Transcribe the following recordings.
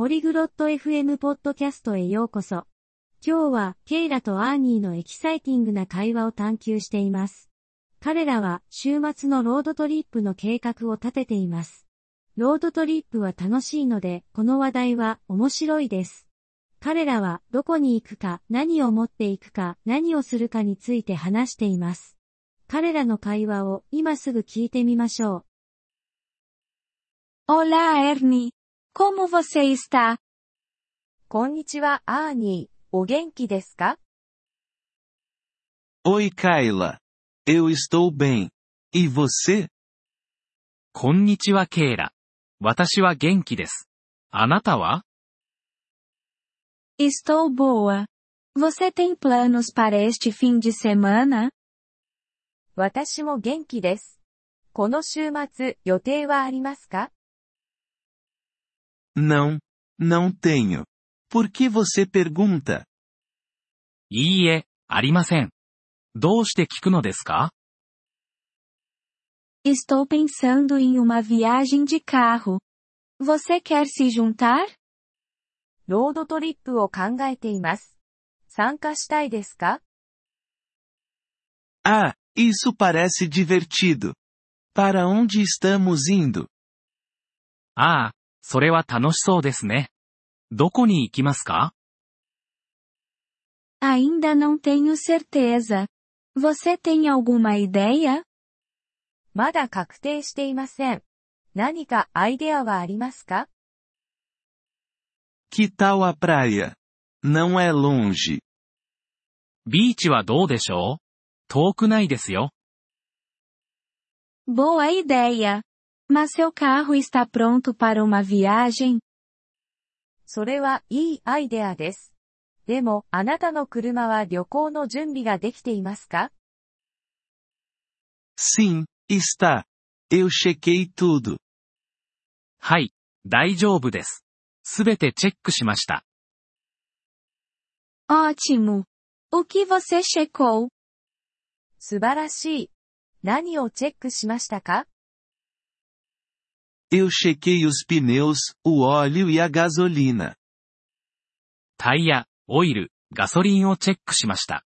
ポリグロット FM ポッドキャストへようこそ。今日は、ケイラとアーニーのエキサイティングな会話を探求しています。彼らは、週末のロードトリップの計画を立てています。ロードトリップは楽しいので、この話題は面白いです。彼らは、どこに行くか、何を持っていくか、何をするかについて話しています。彼らの会話を今すぐ聞いてみましょう。Olá, Ernie. Como você está? こんにちは、アーニー。お元気ですか Oi, Kayla. Eu estou bem. E você? こんにちは、ケイラ。私は元気です。あなたは Estou boa. Você tem planos para este fim de semana? 私も元気です。この週末、予定はありますか Não, não tenho. Por que você pergunta? いいえ、ありません。どうして聞くのですか Estou pensando em uma viagem de carro. Você quer se juntar? ロードトリップを考えています。参加したいですか Ah, Isso parece divertido. Para onde estamos indo? ああ、 それは楽しそうですね。どこに行きますか Ainda não tenho certeza. Você tem alguma ideia? まだ確定していません。何かアイデアはありますか Que tal a praia? Não é longe. ビーチはどうでしょう遠くないですよ。Boa ideia! Mas seu carro está pronto para uma viagem? それはいいアイデアです。でも、あなたの車は旅行の準備ができていますか Sim, está. Eu chequei tudo. はい、大丈夫です。すべてチェックしました。Ótimo! O que você checou? 素晴らしい。何をチェックしましたか Eu chequei os pneus, o óleo e a gasolina. タイヤ、オイル、ガソリンをチェックしました。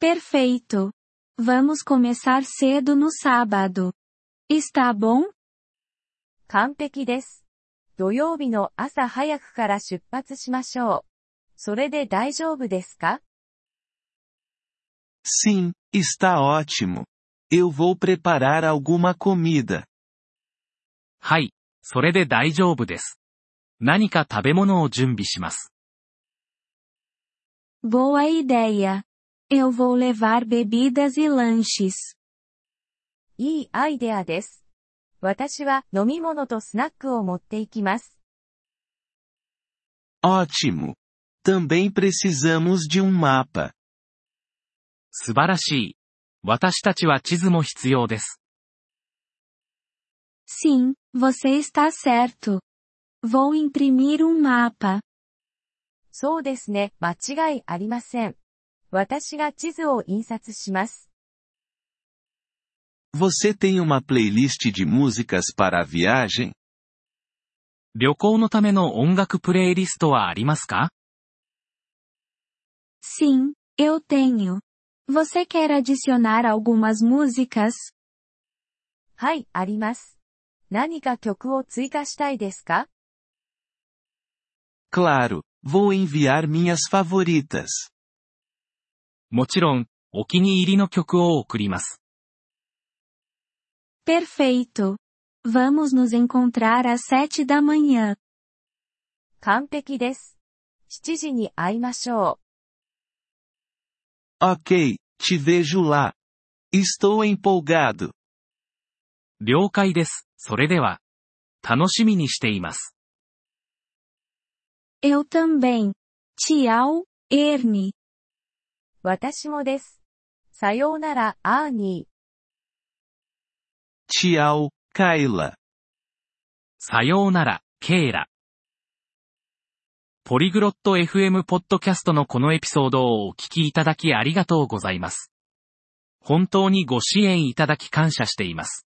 Perfeito. Vamos começar cedo no sábado. Está bom? 完璧です。土曜日の朝早くから出発しましょう。それで大丈夫ですか Sim, está ótimo. Eu vou preparar alguma comida. はい、それで大丈夫です。何か食べ物を準備します。Boa ideia. Eu vou levar bebidas e lanches. いいアイデアです。私は飲み物とスナックを持っていきます。Ótimo. Também precisamos de um mapa. 素晴らしい。私たちは地図も必要です。Sim, você está certo. Vou imprimir um mapa. そうですね、間違いありません。私が地図を印刷します。Você tem uma playlist de músicas para a viagem? 旅行のための音楽プレイリストはありますか Sim, eu tenho. Você quer adicionar algumas músicas? はい、あります。 何か曲を追加したいですか Claro, vou enviar minhas favoritas. もちろん、お気に入りの曲を送ります。Perfeito. Vamos nos encontrar às sete da manhã. 完璧です。7時に会いましょう。Ok, te vejo lá. Estou empolgado. 了解です。それでは。楽しみにしています。Eu também. Tchau, Ernie. 私もです。さようなら、アーニー。Tchau, Kayla. さようなら、ケイラ。ポリグロット FM ポッドキャストのこのエピソードをお聞きいただきありがとうございます。本当にご支援いただき感謝しています。